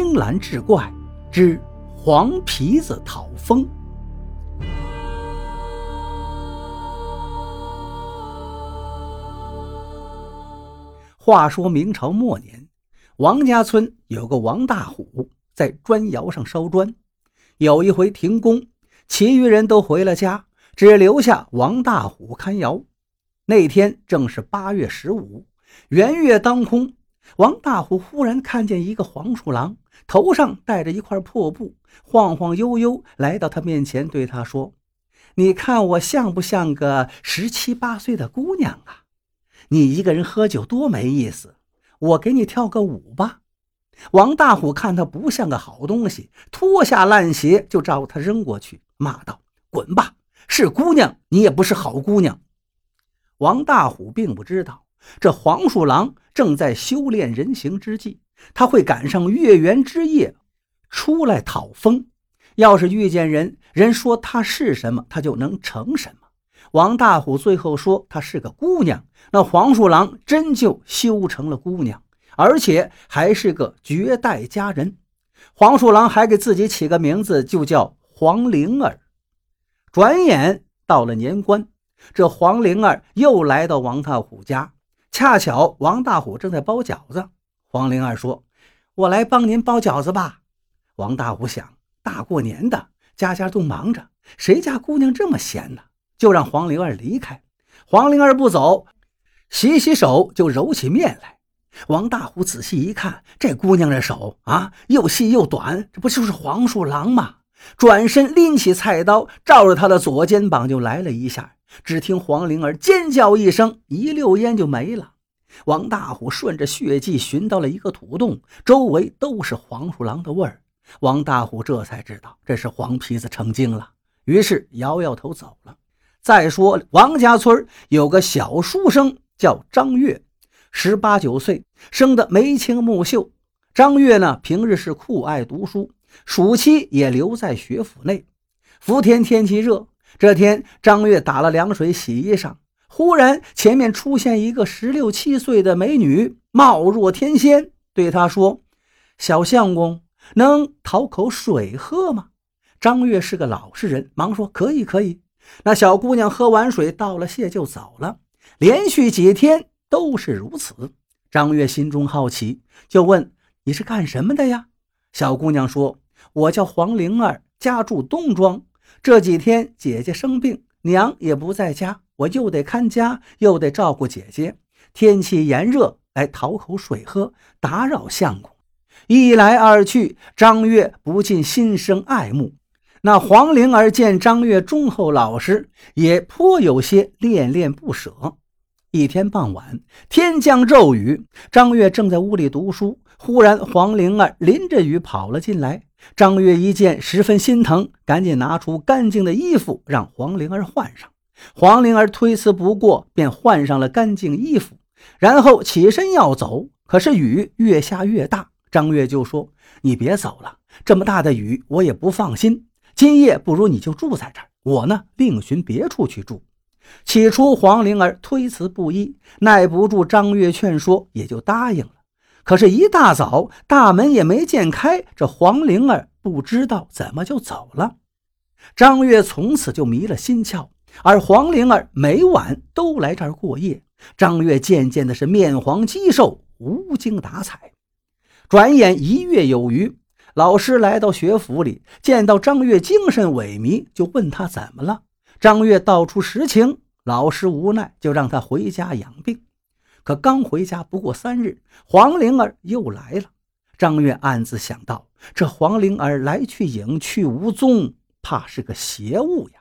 青蓝志怪之黄皮子讨封。话说明朝末年，王家村有个王大虎在砖窑上烧砖。有一回停工，其余人都回了家，只留下王大虎看窑。那天正是八月十五，圆月当空。王大虎忽然看见一个黄鼠狼，头上戴着一块破布，晃晃悠悠来到他面前，对他说：“你看我像不像个十七八岁的姑娘啊？你一个人喝酒多没意思，我给你跳个舞吧。”王大虎看他不像个好东西，脱下烂鞋就朝他扔过去，骂道：“滚吧！是姑娘，你也不是好姑娘。”王大虎并不知道。这黄鼠狼正在修炼人形之际，他会赶上月圆之夜出来讨风。要是遇见人，人说他是什么，他就能成什么。王大虎最后说他是个姑娘，那黄鼠狼真就修成了姑娘，而且还是个绝代佳人。黄鼠狼还给自己起个名字，就叫黄灵儿。转眼到了年关，这黄灵儿又来到王大虎家。恰巧王大虎正在包饺子，黄灵儿说：“我来帮您包饺子吧。”王大虎想，大过年的，家家都忙着，谁家姑娘这么闲呢？就让黄灵儿离开。黄灵儿不走，洗洗手就揉起面来。王大虎仔细一看，这姑娘的手啊，又细又短，这不就是黄鼠狼吗？转身拎起菜刀，照着他的左肩膀就来了一下。只听黄灵儿尖叫一声，一溜烟就没了。王大虎顺着血迹寻到了一个土洞，周围都是黄鼠狼的味儿。王大虎这才知道这是黄皮子成精了，于是摇摇头走了。再说王家村有个小书生叫张月，十八九岁，生得眉清目秀。张月呢，平日是酷爱读书，暑期也留在学府内。伏天天气热。这天，张月打了凉水洗衣裳，忽然前面出现一个十六七岁的美女，貌若天仙，对他说：“小相公，能讨口水喝吗？”张月是个老实人，忙说：“可以，可以。”那小姑娘喝完水，道了谢就走了。连续几天都是如此。张月心中好奇，就问：“你是干什么的呀？”小姑娘说：“我叫黄灵儿，家住东庄。”这几天姐姐生病，娘也不在家，我又得看家，又得照顾姐姐。天气炎热，来讨口水喝，打扰相公。一来二去，张月不禁心生爱慕。那黄灵儿见张月忠厚老实，也颇有些恋恋不舍。一天傍晚，天降骤雨，张月正在屋里读书，忽然黄灵儿淋着雨跑了进来。张月一见，十分心疼，赶紧拿出干净的衣服让黄灵儿换上。黄灵儿推辞不过，便换上了干净衣服，然后起身要走。可是雨越下越大，张月就说：“你别走了，这么大的雨，我也不放心。今夜不如你就住在这儿，我呢另寻别处去住。”起初黄灵儿推辞不依，耐不住张月劝说，也就答应了。可是，一大早大门也没见开，这黄灵儿不知道怎么就走了。张月从此就迷了心窍，而黄灵儿每晚都来这儿过夜。张月渐渐的是面黄肌瘦，无精打采。转眼一月有余，老师来到学府里，见到张月精神萎靡，就问他怎么了。张月道出实情，老师无奈，就让他回家养病。可刚回家不过三日，黄灵儿又来了。张月暗自想到：这黄灵儿来去影去无踪，怕是个邪物呀。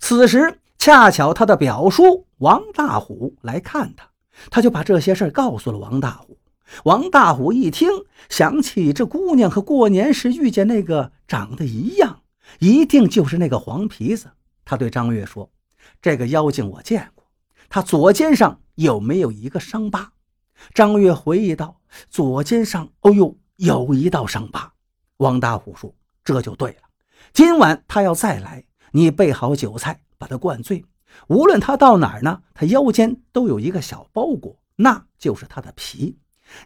此时恰巧他的表叔王大虎来看他，他就把这些事告诉了王大虎。王大虎一听，想起这姑娘和过年时遇见那个长得一样，一定就是那个黄皮子。他对张月说：“这个妖精我见过，他左肩上……”有没有一个伤疤？张月回忆道：“左肩上，哦呦，有一道伤疤。”王大虎说：“这就对了，今晚他要再来，你备好酒菜，把他灌醉。无论他到哪儿呢，他腰间都有一个小包裹，那就是他的皮。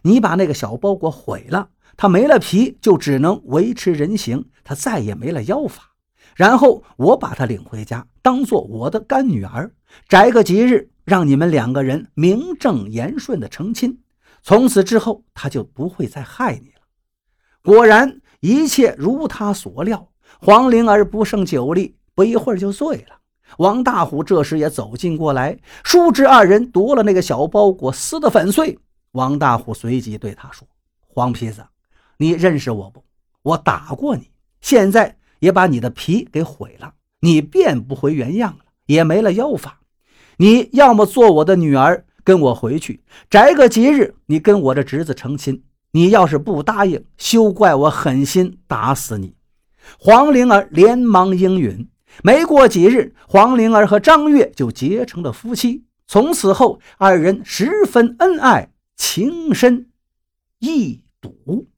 你把那个小包裹毁了，他没了皮，就只能维持人形，他再也没了妖法。然后我把她领回家，当做我的干女儿，择个吉日，让你们两个人名正言顺的成亲。从此之后，他就不会再害你了。果然，一切如他所料。黄灵儿不胜酒力，不一会儿就醉了。王大虎这时也走进过来，叔侄二人夺了那个小包裹，撕得粉碎。王大虎随即对他说：“黄皮子，你认识我不？我打过你，现在也把你的皮给毁了，你变不回原样了，也没了妖法。你要么做我的女儿，跟我回去，择个吉日，你跟我的侄子成亲。你要是不答应，休怪我狠心打死你。”黄灵儿连忙应允。没过几日，黄灵儿和张月就结成了夫妻。从此后，二人十分恩爱，情深意笃。